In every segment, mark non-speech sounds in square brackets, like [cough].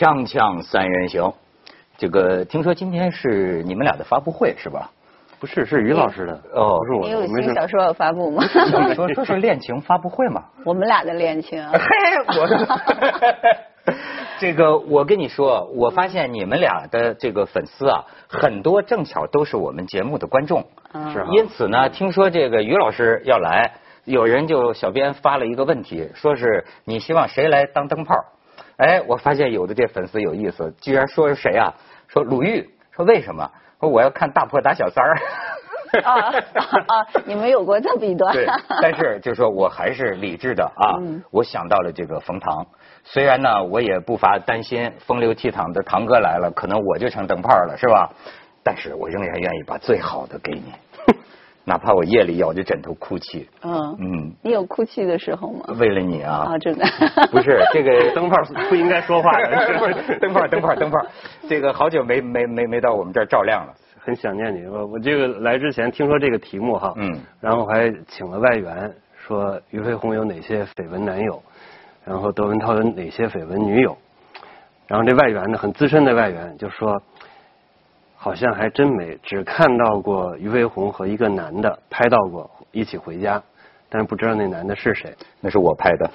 锵锵三人行，这个听说今天是你们俩的发布会是吧？不是，是于老师的哦不是我你有。新小说要发布吗？说说是恋情发布会嘛？我们俩的恋情啊，嘿，我 [laughs] 这个我跟你说，我发现你们俩的这个粉丝啊，很多正巧都是我们节目的观众，嗯是啊因此呢，听说这个于老师要来，有人就小编发了一个问题，说是你希望谁来当灯泡？哎，我发现有的这粉丝有意思，居然说是谁啊？说鲁豫，说为什么？说我要看大破打小三儿。啊啊啊！你们有过这么一段？对，但是就说我还是理智的啊，嗯我想到了这个冯唐，虽然呢我也不乏担心风流倜傥的堂哥来了，可能我就成灯泡了，是吧？但是我仍然愿意把最好的给你，哪怕我夜里咬着枕头哭泣，嗯，嗯，你有哭泣的时候吗？为了你啊。啊，，真的。[laughs] 不是这个 [laughs] 灯泡不应该说话 [laughs] 灯泡灯泡灯泡，这个好久没没没没到我们这儿照亮了，很想念你。我我这个来之前听说这个题目哈，嗯，然后还请了外援，说俞飞鸿有哪些绯闻男友，然后窦文涛有哪些绯闻女友，然后这外援呢，很资深的外援就说，好像还真没只看到过俞飞鸿和一个男的拍到过一起回家，但是不知道那男的是谁。那是我拍的。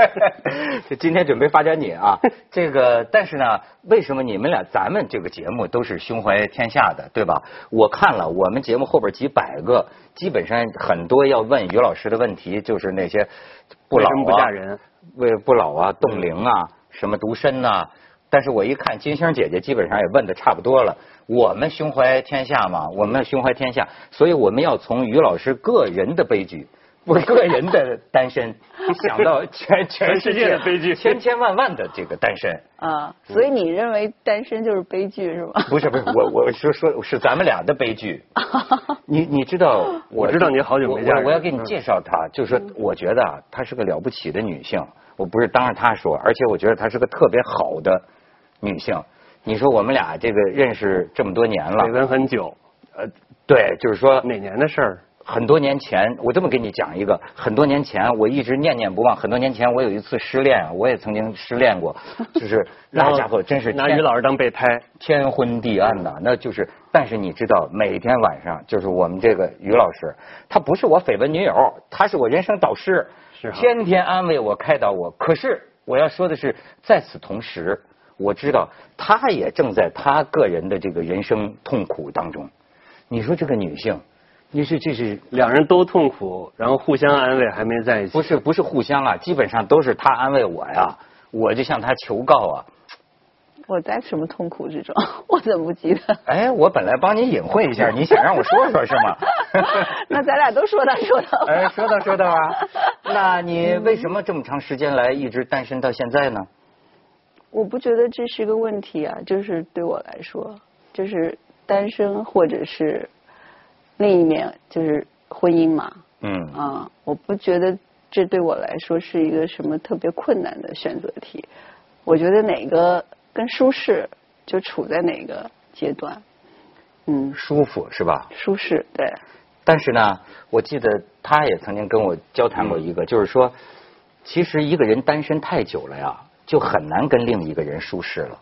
[laughs] 就今天准备发展你啊，[laughs] 这个但是呢，为什么你们俩咱们这个节目都是胸怀天下的，对吧？我看了我们节目后边几百个，基本上很多要问于老师的问题，就是那些不老为不啊嫁人，为不老啊，冻龄啊，什么独身呐、但是我一看金星姐姐基本上也问的差不多了。我们胸怀天下嘛，我们胸怀天下，所以我们要从于老师个人的悲剧，我个人的 [laughs] 单身，想到 [laughs] 全全世界的悲剧千千万万的这个单身。啊，所以你认为单身就是悲剧是吗？不是不是，我我说说是咱们俩的悲剧。[laughs] 你你知道，我知道你好久没见我要给你介绍她，就是说，我觉得啊，她是个了不起的女性。我不是当着她说，而且我觉得她是个特别好的女性。你说我们俩这个认识这么多年了绯，闻很久，呃，对，就是说哪年的事儿？很多年前，我这么跟你讲一个，很多年前我一直念念不忘。很多年前我有一次失恋，我也曾经失恋过，[laughs] 就是那家伙真是拿于老师当备胎。天昏地暗呐，那就是。但是你知道，每天晚上就是我们这个于老师，他不是我绯闻女友，他是我人生导师，是啊天天安慰我、开导我。可是我要说的是，在此同时，我知道他也正在他个人的这个人生痛苦当中。你说这个女性，你说这是两人都痛苦，然后互相安慰，还没在一起。不是不是互相啊？基本上都是他安慰我呀，我就向他求告啊。我在什么痛苦之中？[laughs] 我怎么不记得？哎，我本来帮你隐晦一下，你想让我说说是吗？[laughs] 那咱俩都说道说道。哎，说道说道啊，[laughs] 那你为什么这么长时间来一直单身到现在呢？我不觉得这是个问题啊，就是对我来说，就是单身或者是另一面就是婚姻嘛，嗯啊，我不觉得这对我来说是一个什么特别困难的选择题。我觉得哪个更舒适，就处在哪个阶段。嗯，舒服是吧？舒适，对，但是呢，我记得他也曾经跟我交谈过一个，就是说，其实一个人单身太久了呀，就很难跟另一个人舒适了，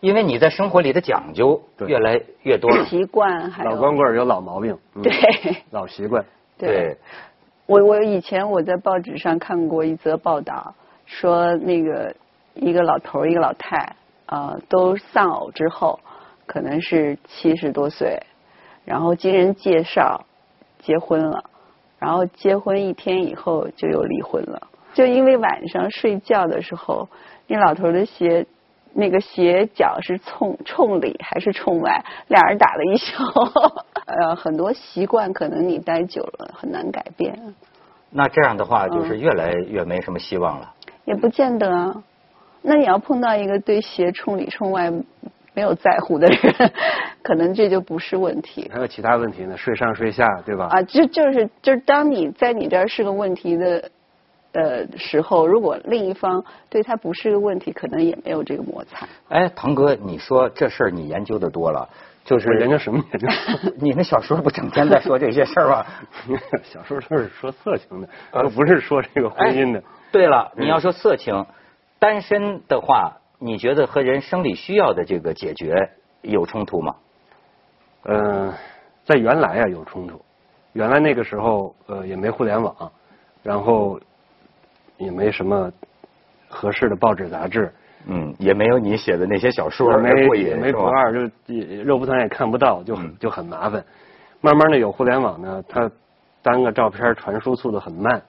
因为你在生活里的讲究越来越多了。[clears throat] 习惯还有老光棍有老毛病，[laughs] 嗯对老习惯。对。我我以前我在报纸上看过一则报道，说那个一个老头儿一个老太啊、呃都丧偶之后，可能是七十多岁，然后经人介绍结婚了，然后结婚一天以后就又离婚了，就因为晚上睡觉的时候，那老头儿的鞋。那个鞋脚是冲冲里还是冲外？俩人打了一宿，[laughs] 呃，很多习惯可能你待久了很难改变。那这样的话，嗯就是越来越没什么希望了。也不见得啊。那你要碰到一个对鞋冲里冲外没有在乎的人，[laughs] 可能这就不是问题还有其他问题呢，睡上睡下，对吧？啊。就就是就是，当你在你这儿是个问题的呃时候，如果另一方对他不是个问题，可能也没有这个摩擦。哎，堂哥，你说这事儿你研究的多了，就是我研究什么研究？[laughs] 你那小说不整天在说这些事儿吗？[laughs] 小时候都是说色情的，而不是说这个婚姻的。对了，你要说色情，单身的话，你觉得和人生理需要的这个解决有冲突吗？嗯，在原来啊有冲突，原来那个时候呃也没互联网，然后也没什么合适的报纸杂志，嗯，也没有你写的那些小说，也没过瘾也没是吧不二，就也肉蒲团也看不到，就很嗯就很麻烦。慢慢的有互联网呢，它单个照片传输速度很慢，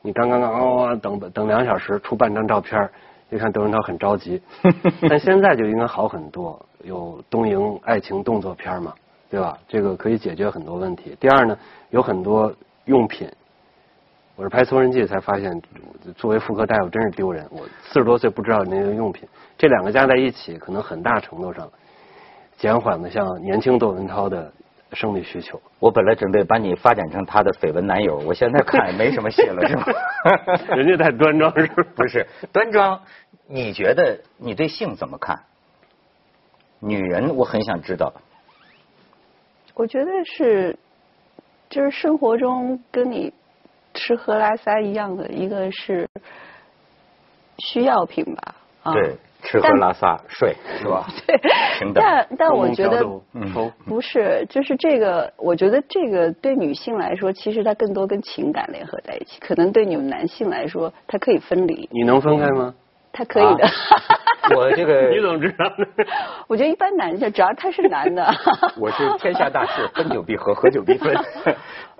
你刚刚刚哦等等两小时出半张照片，一看窦文涛很着急。[laughs] 但现在就应该好很多，有东瀛爱情动作片嘛，对吧？这个可以解决很多问题。第二呢，有很多用品。我是拍《搜神记》才发现，作为妇科大夫真是丢人。我四十多岁不知道那些用品，这两个加在一起，可能很大程度上减缓了像年轻窦文涛的生理需求。我本来准备把你发展成他的绯闻男友，我现在看也没什么戏了，是吧？[laughs] 人家太端庄是吧？[laughs] 不是端庄，你觉得你对性怎么看？女人，我很想知道。我觉得是，就是生活中跟你吃喝拉撒一样的，一个是需要品吧，啊，对，吃喝拉撒睡是吧？[laughs] 对平等但但我觉得嗯不是，就是这个，我觉得这个对女性来说，其实它更多跟情感联合在一起，可能对你们男性来说，它可以分离，你能分开吗？它可以的。[laughs] 我这个 [laughs] 你怎么知道呢？我觉得一般男性，只要他是男的，我是天下大事，分久必合，合久必分。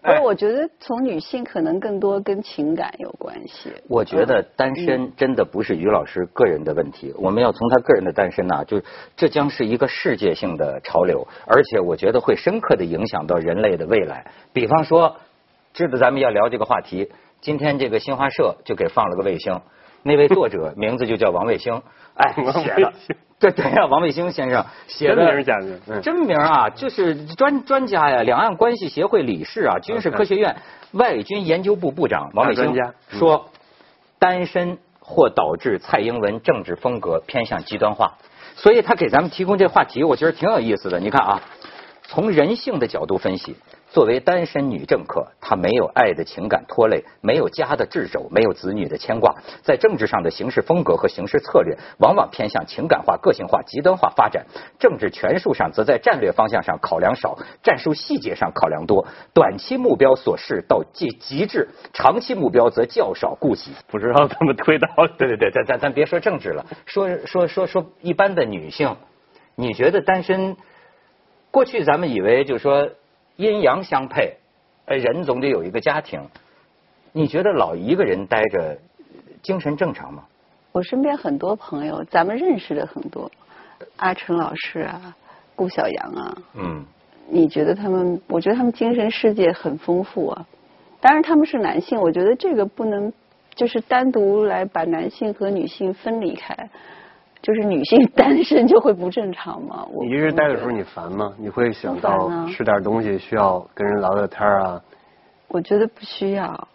不是，我觉得从女性可能更多跟情感有关系。我觉得单身真的不是于老师个人的问题，我们要从他个人的单身呐、就这将是一个世界性的潮流，而且我觉得会深刻的影响到人类的未来。比方说，知道咱们要聊这个话题，今天这个新华社就给放了个卫星，那位作者名字就叫王卫星，哎，王写的卫星，对对呀，王卫星先生写真的名儿假名？嗯真名啊，就是专专家呀，两岸关系协会理事啊，军事科学院外军研究部部长王卫星说，单身或导致蔡英文政治风格偏向极端化，所以他给咱们提供这话题，我觉得挺有意思的。你看啊，从人性的角度分析，作为单身女政客，她没有爱的情感拖累，没有家的掣肘，没有子女的牵挂，在政治上的行事风格和行事策略，往往偏向情感化、个性化、极端化发展。政治权术上，则在战略方向上考量少，战术细节上考量多。短期目标所示到极极致，长期目标则较少顾及。不知道怎么推导。对对对，咱咱咱别说政治了，说说说说一般的女性，你觉得单身？过去咱们以为就是说阴阳相配，呃，人总得有一个家庭。你觉得老一个人待着，精神正常吗？我身边很多朋友，咱们认识的很多，阿成老师啊，顾晓阳啊，嗯，你觉得他们？我觉得他们精神世界很丰富啊。当然他们是男性，我觉得这个不能就是单独来把男性和女性分离开，就是女性 [laughs] 单身就会不正常吗？我你一个人待的时候，你烦吗？你会想到吃点东西需要跟人聊聊天啊？我觉得不需要，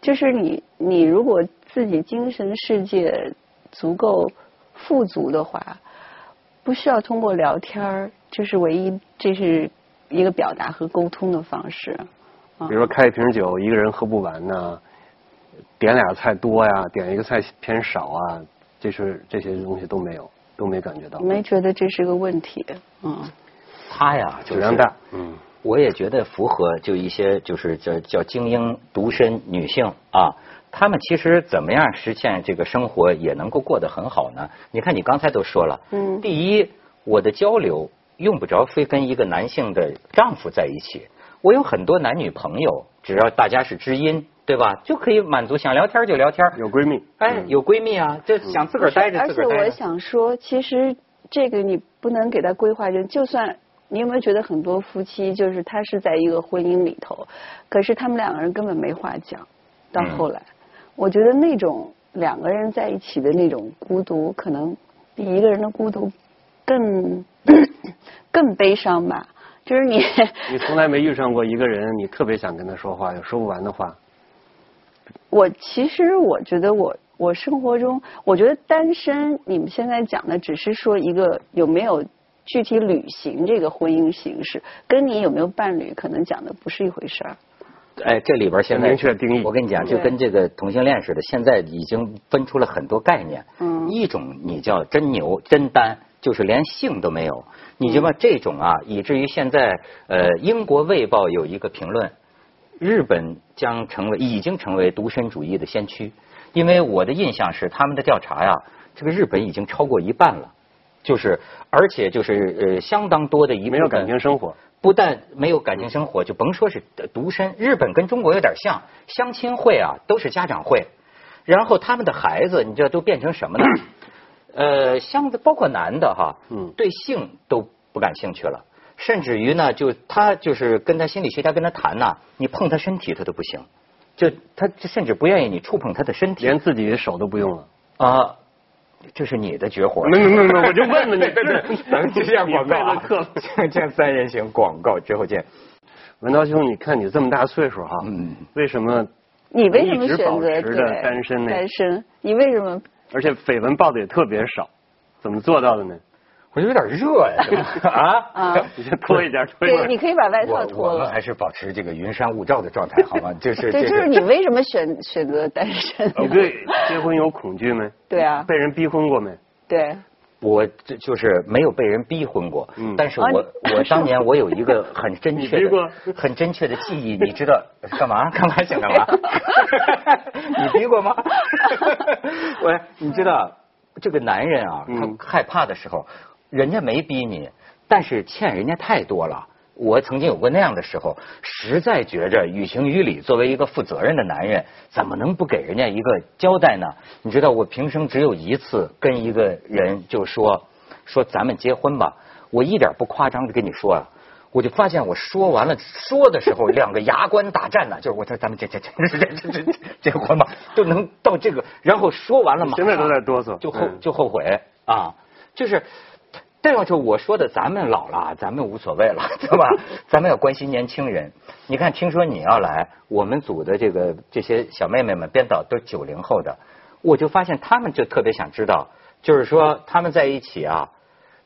就是你你如果自己精神世界足够富足的话，不需要通过聊天儿，这是唯一，这是一个表达和沟通的方式。比如说开一瓶酒，一个人喝不完呢，点俩菜多呀，点一个菜偏少啊，这是这些东西都没有，都没感觉到。没觉得这是个问题，嗯，他呀，就是质量大，嗯，我也觉得符合就一些就是叫叫精英独身女性啊，她们其实怎么样实现这个生活也能够过得很好呢？你看你刚才都说了，嗯。第一，我的交流用不着非跟一个男性的丈夫在一起，我有很多男女朋友，只要大家是知音，对吧？就可以满足想聊天就聊天。有闺蜜，哎，嗯有闺蜜啊，就想自个儿待着而且我自个儿待着。想说，其实这个你不能给他规划成，就算你有没有觉得很多夫妻就是他是在一个婚姻里头，可是他们两个人根本没话讲，到嗯后来，我觉得那种两个人在一起的那种孤独，可能比一个人的孤独更 [coughs] 更悲伤吧。就是你，你从来没遇上过一个人，你特别想跟他说话，有说不完的话。我其实我觉得我我生活中，我觉得单身，你们现在讲的只是说一个有没有具体履行这个婚姻形式，跟你有没有伴侣，可能讲的不是一回事儿。哎，这里边现在明确定义我跟你讲，就跟这个同性恋似的，现在已经分出了很多概念。嗯一种你叫真牛真单，就是连性都没有。你就把这种啊，以至于现在呃，英国卫报有一个评论，日本将成为已经成为独身主义的先驱，因为我的印象是他们的调查呀，这个日本已经超过一半了，就是而且就是呃相当多的一没有感情生活。不但没有感情生活，就甭说是独身。日本跟中国有点像，相亲会啊都是家长会，然后他们的孩子，你知道都变成什么呢？[clears throat] 呃，相包括男的哈，嗯对性都不感兴趣了，甚至于呢，就他就是跟他心理学家跟他谈呐、你碰他身体他都不行，就他甚至不愿意你触碰他的身体连自己的手都不用了。啊。这是你的绝活。没没没没，我就问问你，咱们接下广告啊你背了课，[laughs] 这三人行广告之后见。文涛兄，你看你这么大岁数哈，嗯为什么？你为什么一直保选择持着单身呢单身，你为什么？而且绯闻报的也特别少，怎么做到的呢？我有点热呀，[laughs] 啊啊 [laughs] 你先脱一件，脱一对，件。你可以把外套脱了。我们还是保持这个云山雾罩的状态，好吗？就是对，这就是你为什么选选择单身？你对结婚有恐惧没？[laughs] 对啊，被人逼婚过没？对，我这就是没有被人逼婚过，嗯但是我我当年我有一个很真确你逼过的、很真切的记忆，你知道干嘛？干嘛想干嘛？你逼过吗？喂，你知道这个男人啊，嗯他害怕的时候，人家没逼你，但是欠人家太多了。我曾经有过那样的时候，实在觉着于情于理，作为一个负责任的男人，怎么能不给人家一个交代呢？你知道，我平生只有一次跟一个人就说说咱们结婚吧，我一点不夸张的跟你说啊，我就发现我说完了说的时候，两个牙关打战呢，就是我说咱们这这这这这这这结婚吧，就能到这个，然后说完了嘛，现在都在哆嗦就后嗯就后悔啊，就是。这要是我说的，咱们老了，咱们无所谓了，[laughs] 对吧？咱们要关心年轻人。你看，听说你要来，我们组的这个这些小妹妹们编导都是九零后的，我就发现他们就特别想知道，就是说他们在一起啊，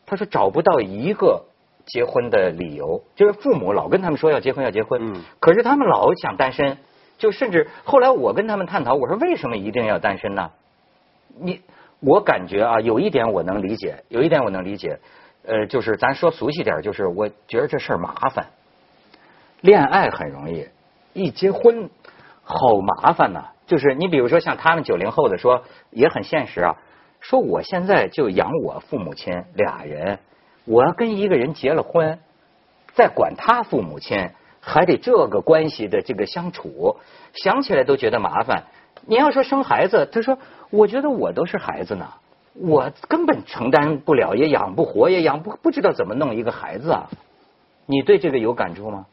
他说找不到一个结婚的理由，就是父母老跟他们说要结婚要结婚，嗯可是他们老想单身，就甚至后来我跟他们探讨，我说为什么一定要单身呢？你我感觉啊，有一点我能理解，有一点我能理解，呃，就是咱说俗气点，就是我觉得这事儿麻烦。恋爱很容易，一结婚好麻烦呐、就是你比如说像他们九零后的说也很现实啊，说我现在就养我父母亲俩人，我要跟一个人结了婚，再管他父母亲，还得这个关系的这个相处，想起来都觉得麻烦。你要说生孩子，他说我觉得我都是孩子呢，我根本承担不了，也养不活，也养不不知道怎么弄一个孩子啊。你对这个有感触吗？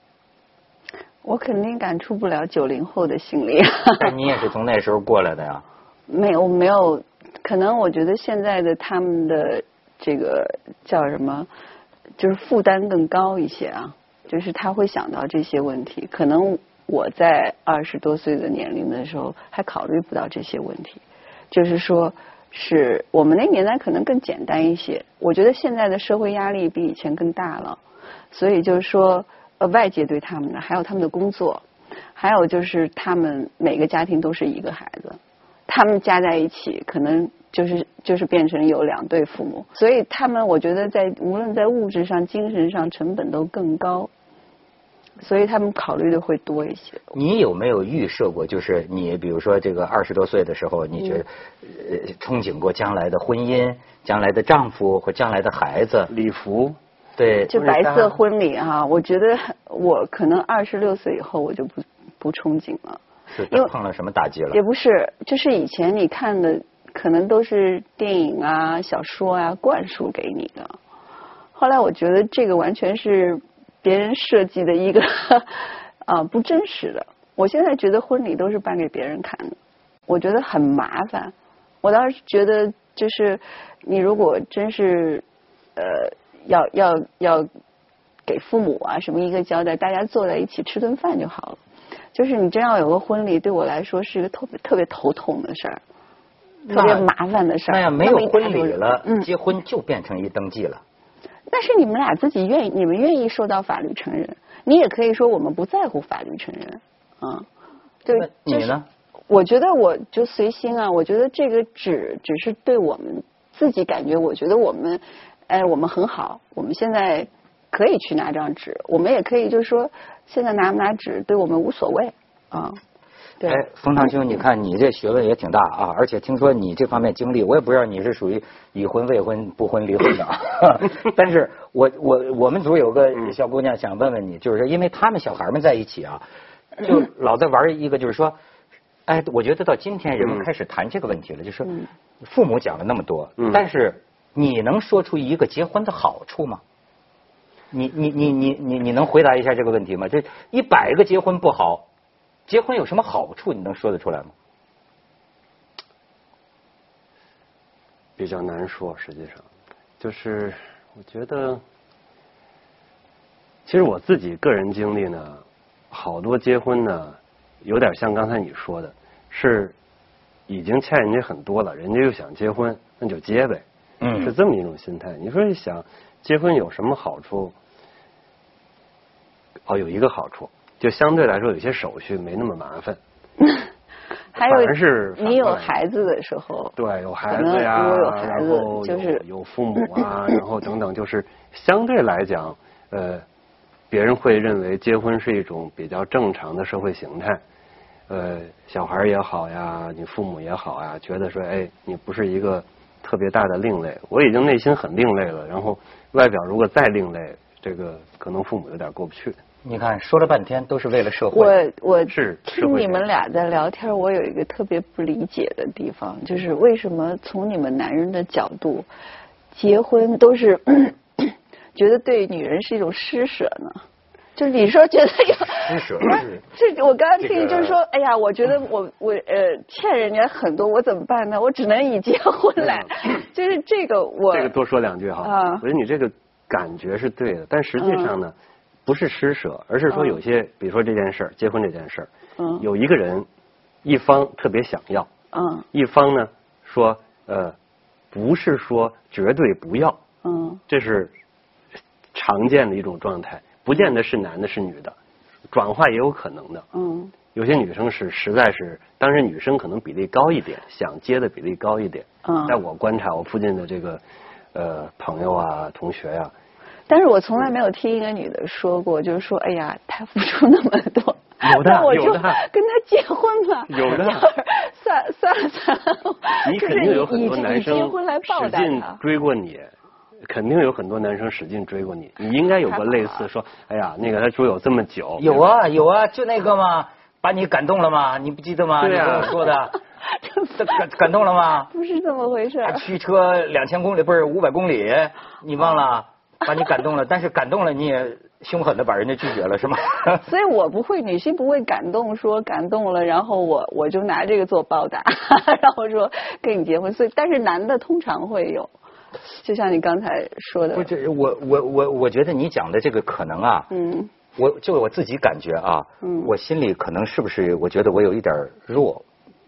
我肯定感触不了九零后的心理。[laughs] 但你也是从那时候过来的呀。没有没有，可能我觉得现在的他们的这个叫什么，就是负担更高一些啊，就是他会想到这些问题。可能我在二十多岁的年龄的时候还考虑不到这些问题，就是说，是我们那年代可能更简单一些。我觉得现在的社会压力比以前更大了，所以就是说，呃，外界对他们的，还有他们的工作，还有就是他们每个家庭都是一个孩子，他们加在一起可能就是就是变成有两对父母，所以他们我觉得在无论在物质上、精神上成本都更高，所以他们考虑的会多一些。你有没有预设过？就是你比如说这个二十多岁的时候，你觉得、呃憧憬过将来的婚姻、将来的丈夫或将来的孩子？礼服，对，就白色婚礼哈、我觉得我可能二十六岁以后我就不不憧憬了。是因为碰了什么打击了也？不是，就是以前你看的可能都是电影啊、小说啊灌输给你的。后来我觉得这个完全是别人设计的一个 [laughs] 啊不真实的。我现在觉得婚礼都是办给别人看的，我觉得很麻烦。我倒是觉得，就是你如果真是呃要要要给父母啊什么一个交代，大家坐在一起吃顿饭就好了。就是你真要有个婚礼，对我来说是一个特别特别头痛的事儿，特别麻烦的事儿。那要没有婚礼了，嗯，结婚就变成一登记了。但是你们俩自己愿意，你们愿意受到法律承认，你也可以说我们不在乎法律承认。嗯，对那，你呢？我觉得我就随心啊，我觉得这个纸只是对我们自己感觉，我觉得我们，哎，我们很好，我们现在可以去拿张纸，我们也可以就是说，现在拿不拿纸对我们无所谓啊。对，哎，冯唐兄，你看你这学问也挺大啊，而且听说你这方面经历，我也不知道你是属于已婚、未婚、不婚、离婚的。[laughs] 但是我我我们组有个小姑娘想问问你，就是说，因为他们小孩们在一起啊，就老在玩一个，就是说，哎，我觉得到今天人们开始谈这个问题了，就是说父母讲了那么多，但是你能说出一个结婚的好处吗？你你你你你你能回答一下这个问题吗？这一百个结婚不好。结婚有什么好处？你能说得出来吗？比较难说，实际上，就是我觉得，其实我自己个人经历呢，好多结婚呢，有点像刚才你说的，是已经欠人家很多了，人家又想结婚，那就结呗，嗯是这么一种心态。你说你想结婚有什么好处？哦，有一个好处，就相对来说有些手续没那么麻烦。[laughs] 还有你有孩子的时候，对，有孩子呀，如果有孩子然后就是有有父母啊，然后等等，就是相对来讲，呃，别人会认为结婚是一种比较正常的社会形态，呃，小孩也好呀，你父母也好呀，觉得说，哎，你不是一个特别大的另类，我已经内心很另类了，然后外表如果再另类，这个可能父母有点过不去。你看，说了半天都是为了社会。我我是听你们俩在聊天，我有一个特别不理解的地方，就是为什么从你们男人的角度，结婚都是 [clears throat] 觉得对女人是一种施舍呢？就是你说觉得有施舍不 [laughs] 是我刚刚听这个就是说，哎呀，我觉得我我呃欠人家很多，我怎么办呢？我只能以结婚来，就是这个我这个多说两句哈，啊我觉得你这个感觉是对的，但实际上呢，不是施舍，而是说有些，比如说这件事儿，结婚这件事儿，嗯有一个人一方特别想要，嗯一方呢说呃不是说绝对不要，嗯这是常见的一种状态，不见得是男的是女的，转化也有可能的。嗯有些女生是实在是，当然女生可能比例高一点，想接的比例高一点。嗯在我观察，我附近的这个呃朋友啊、同学呀、但是我从来没有听一个女的说过，就是说，哎呀，他付出那么多，有的那我就有的跟他结婚吧。有的要是算算了算了，你肯定有很多男生使劲。追过你，肯定有很多男生使劲追过你。你应该有个类似说，哎呀，那个他追我这么久，有啊有啊，就那个嘛，把你感动了吗？你不记得吗？对啊你跟我说的，[laughs] 这感感动了吗？不是这么回事驱车两千公里，不是五百公里，你忘了？把你感动了，但是感动了你也凶狠的把人家拒绝了，是吗？[laughs] 所以我不会，女性不会感动，说感动了，然后我我就拿这个做报答，[laughs] 然后说跟你结婚。所以，但是男的通常会有，就像你刚才说的不，，这我我我我觉得你讲的这个可能啊，嗯我就我自己感觉啊，嗯我心里可能是不是我觉得我有一点弱，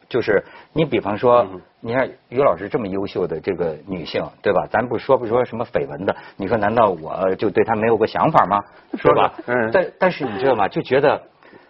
就是你比方说，嗯你看于老师这么优秀的这个女性，对吧？咱不说不说什么绯闻的，你说难道我就对她没有个想法吗？说是吧？嗯但但是你知道吗？就觉得，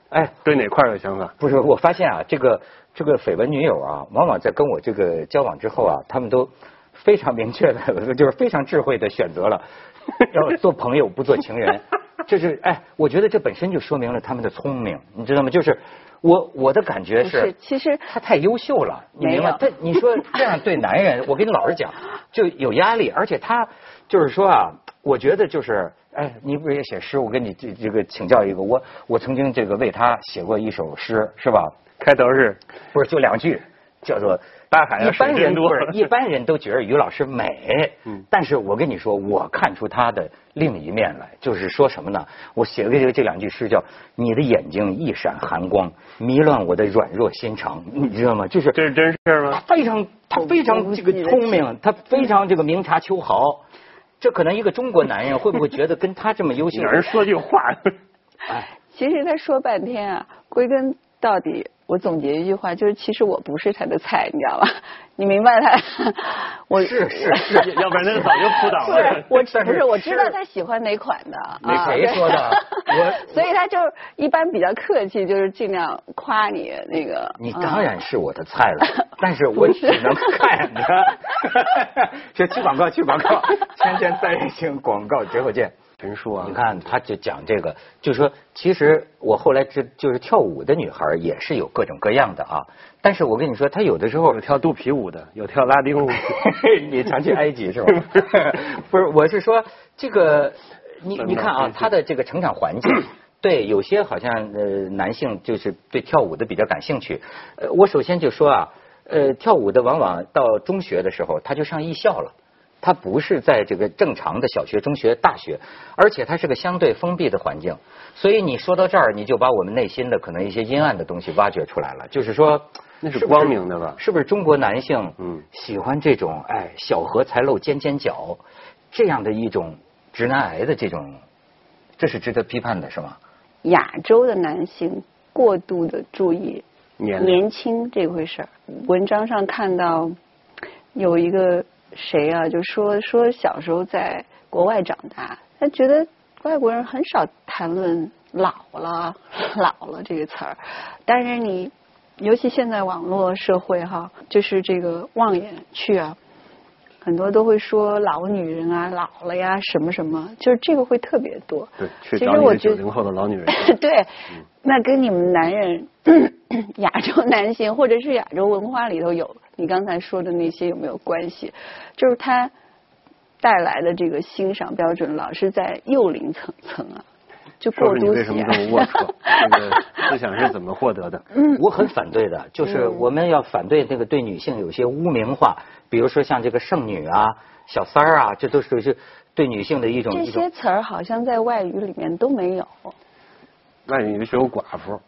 哎，对哪块有想法？不是，我发现啊，这个这个绯闻女友啊，往往在跟我这个交往之后啊，他们都非常明确的，[laughs] 就是非常智慧的选择了 [laughs] 要做朋友不做情人。这是哎，我觉得这本身就说明了他们的聪明，你知道吗？就是我我的感觉是，其实他太优秀了，你明白？他你说这样对男人，我跟你老实讲，[laughs] 就有压力，而且他就是说啊，我觉得就是，哎，你不是也写诗？我跟你这这个请教一个，我我曾经这个为他写过一首诗，是吧？开头是不是就两句，叫做大海啊一般人不是一般人都觉得于老师美，[laughs] 嗯但是我跟你说，我看出他的另一面来，就是说什么呢？我写的这个这两句诗叫“你的眼睛一闪寒光，迷乱我的软弱心肠”，你知道吗？就是这是真事吗他吗？非常他非常这个聪明，他非常这个明察秋毫。这可能一个中国男人会不会觉得跟他这么优秀哪？人说句话？[laughs] 哎，其实他说半天啊，归根到底，我总结一句话，就是其实我不是他的菜，你知道吧？[laughs] 你明白他？[laughs] 我是是是，要不然那早就扑倒了。[laughs] 我不是我知道他喜欢哪款的那啊？谁说的我所以他就一般比较客气，就是尽量夸你那个。你啊当然是我的菜了，但是我只能看着。这去广告，去广告，天天三人行广告之后见。陈述啊，你看，他就讲这个，就说其实我后来知，就是跳舞的女孩也是有各种各样的啊。但是我跟你说，她有的时候有跳肚皮舞的，有跳拉丁舞。[laughs] 你常去埃及是吧？[laughs] 不是，我是说这个，你你看啊，他的这个成长环境，[clears throat] 对有些好像呃男性就是对跳舞的比较感兴趣。呃，我首先就说啊，呃，跳舞的往往到中学的时候他就上艺校了。他不是在这个正常的小学、中学、大学，而且它是个相对封闭的环境，所以你说到这儿，你就把我们内心的可能一些阴暗的东西挖掘出来了。就是说，那是光明的吧是不是中国男性嗯喜欢这种哎小荷才露尖尖角这样的一种直男癌的这种，这是值得批判的，是吗？亚洲的男性过度的注意年年轻这回事儿。文章上看到有一个谁啊，就说说小时候在国外长大，他觉得外国人很少谈论老了 [laughs] 老了这个词儿，但是你尤其现在网络社会哈，就是这个望眼去啊。很多都会说老女人啊，老了呀，什么什么，就是这个会特别多。对，去其找实我觉得九零后的老女人。[laughs] 对，那跟你们男人、[clears throat] 亚洲男性或者是亚洲文化里头有你刚才说的那些有没有关系？就是他带来的这个欣赏标准老是在幼龄层层啊，就说说你过度喜为什么这。么龌龊？[laughs] 这个思想是怎么获得的？我很反对的，就是嗯我们要反对那个对女性有些污名化，比如说像这个剩女啊、小三儿啊，这都属于是对女性的一种这些词儿好像在外语里面都没有。外语是有寡妇，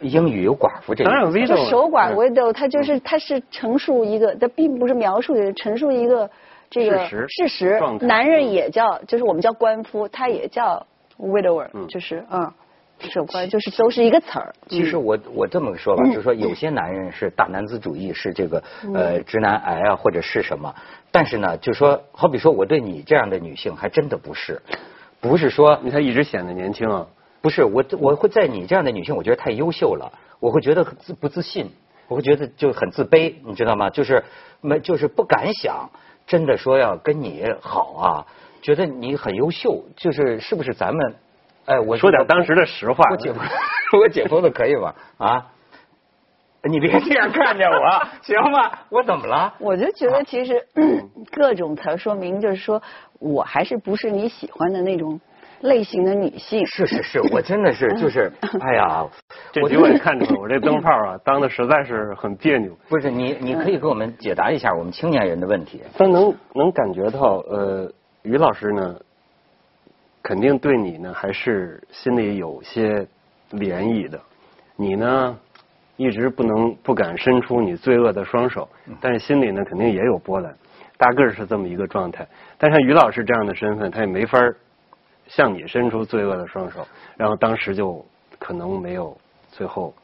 英语有寡妇这个当然 widow 就守寡嗯。widow，它就是它是陈述一个，它并不是描述，陈述一个这个事实事实。男人也叫，就是我们叫官夫，他也叫 widower，嗯。就是嗯，守官就是都是一个词儿。其实我我这么说吧，就是说有些男人是大男子主义，是这个呃直男癌啊，或者是什么，但是呢，就说好比说我对你这样的女性还真的不是，不是说你看一直显得年轻啊。不是我我会在你这样的女性，我觉得太优秀了，我会觉得很自不自信，我会觉得就很自卑，你知道吗？就是没就是不敢想，真的说要跟你好啊，觉得你很优秀，就是是不是咱们哎我说点当时的实话。我解剖，[laughs] 我解剖的可以吧？啊，你别这样看着我，[laughs] 行吗？我怎么了？我就觉得其实 [laughs] 各种词说明就是说我还是不是你喜欢的那种类型的女性。是是是，我真的是就是，哎呀，这局我也看出来，我这灯泡啊当的实在是很别扭。不是你，你可以给我们解答一下我们青年人的问题。但能能感觉到，呃，于老师呢，肯定对你呢还是心里有些涟漪的。你呢，一直不能不敢伸出你罪恶的双手，但是心里呢肯定也有波澜。大个儿是这么一个状态，但像于老师这样的身份，他也没法儿向你伸出罪恶的双手，然后当时就可能没有最后。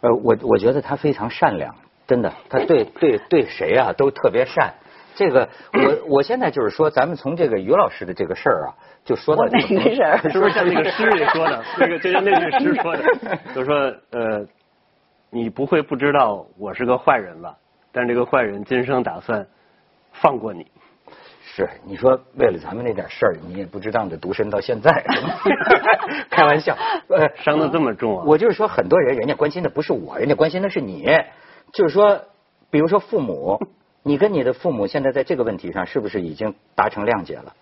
呃，我我觉得他非常善良，真的，他对对对谁啊都特别善。这个我我现在就是说，咱们从这个于老师的这个事儿啊，就说到这个事儿是不是像那个诗里说的？[laughs] 那个就像那句诗说的，就说呃，你不会不知道我是个坏人吧？但这个坏人今生打算放过你。是你说为了咱们那点事儿，你也不值当的独身到现在，[laughs] 开玩笑，呃，[laughs] 伤的这么重啊！我就是说，很多人人家关心的不是我，人家关心的是你。就是说，比如说父母，你跟你的父母现在在这个问题上是不是已经达成谅解了？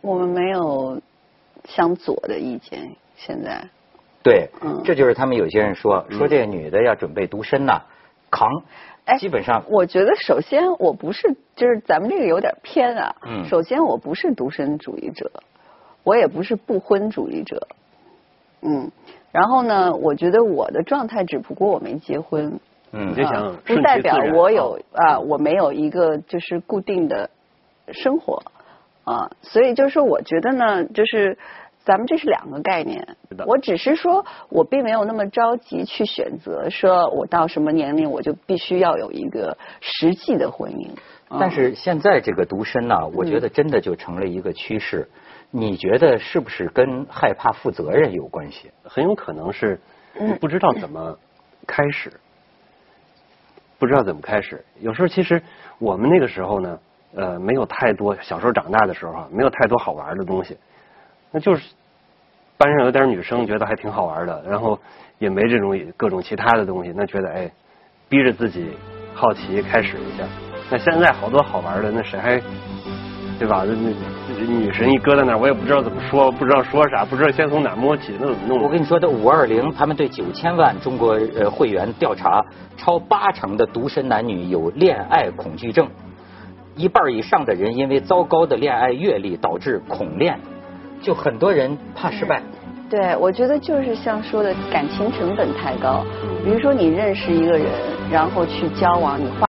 我们没有向左的意见，现在。对，嗯这就是他们有些人说说这个女的要准备独身呐、扛，哎基本上我觉得首先我不是，就是咱们这个有点偏啊。嗯首先我不是独身主义者，我也不是不婚主义者。嗯。然后呢，我觉得我的状态只不过我没结婚，嗯。你就想啊顺其不代表我有啊，我没有一个就是固定的生活。啊，所以就是说，我觉得呢，就是咱们这是两个概念。我只是说我并没有那么着急去选择，说我到什么年龄我就必须要有一个实际的婚姻。但是现在这个独身呢，我觉得真的就成了一个趋势。你觉得是不是跟害怕负责任有关系？很有可能是不知道怎么开始，不知道怎么开始。有时候其实我们那个时候呢，呃，没有太多小时候长大的时候啊，没有太多好玩的东西，那就是班上有点女生觉得还挺好玩的，然后也没这种各种其他的东西，那觉得哎，逼着自己好奇开始一下。那现在好多好玩的，那谁还对吧？那那女神一搁在那儿，我也不知道怎么说，不知道说啥，不知道先从哪儿摸起，那怎么弄？我跟你说，这五二零他们对九千万中国呃会员调查，超八成的独身男女有恋爱恐惧症，一半以上的人因为糟糕的恋爱阅历导致恐恋，就很多人怕失败。对，我觉得就是像说的感情成本太高。比如说你认识一个人，然后去交往，你花。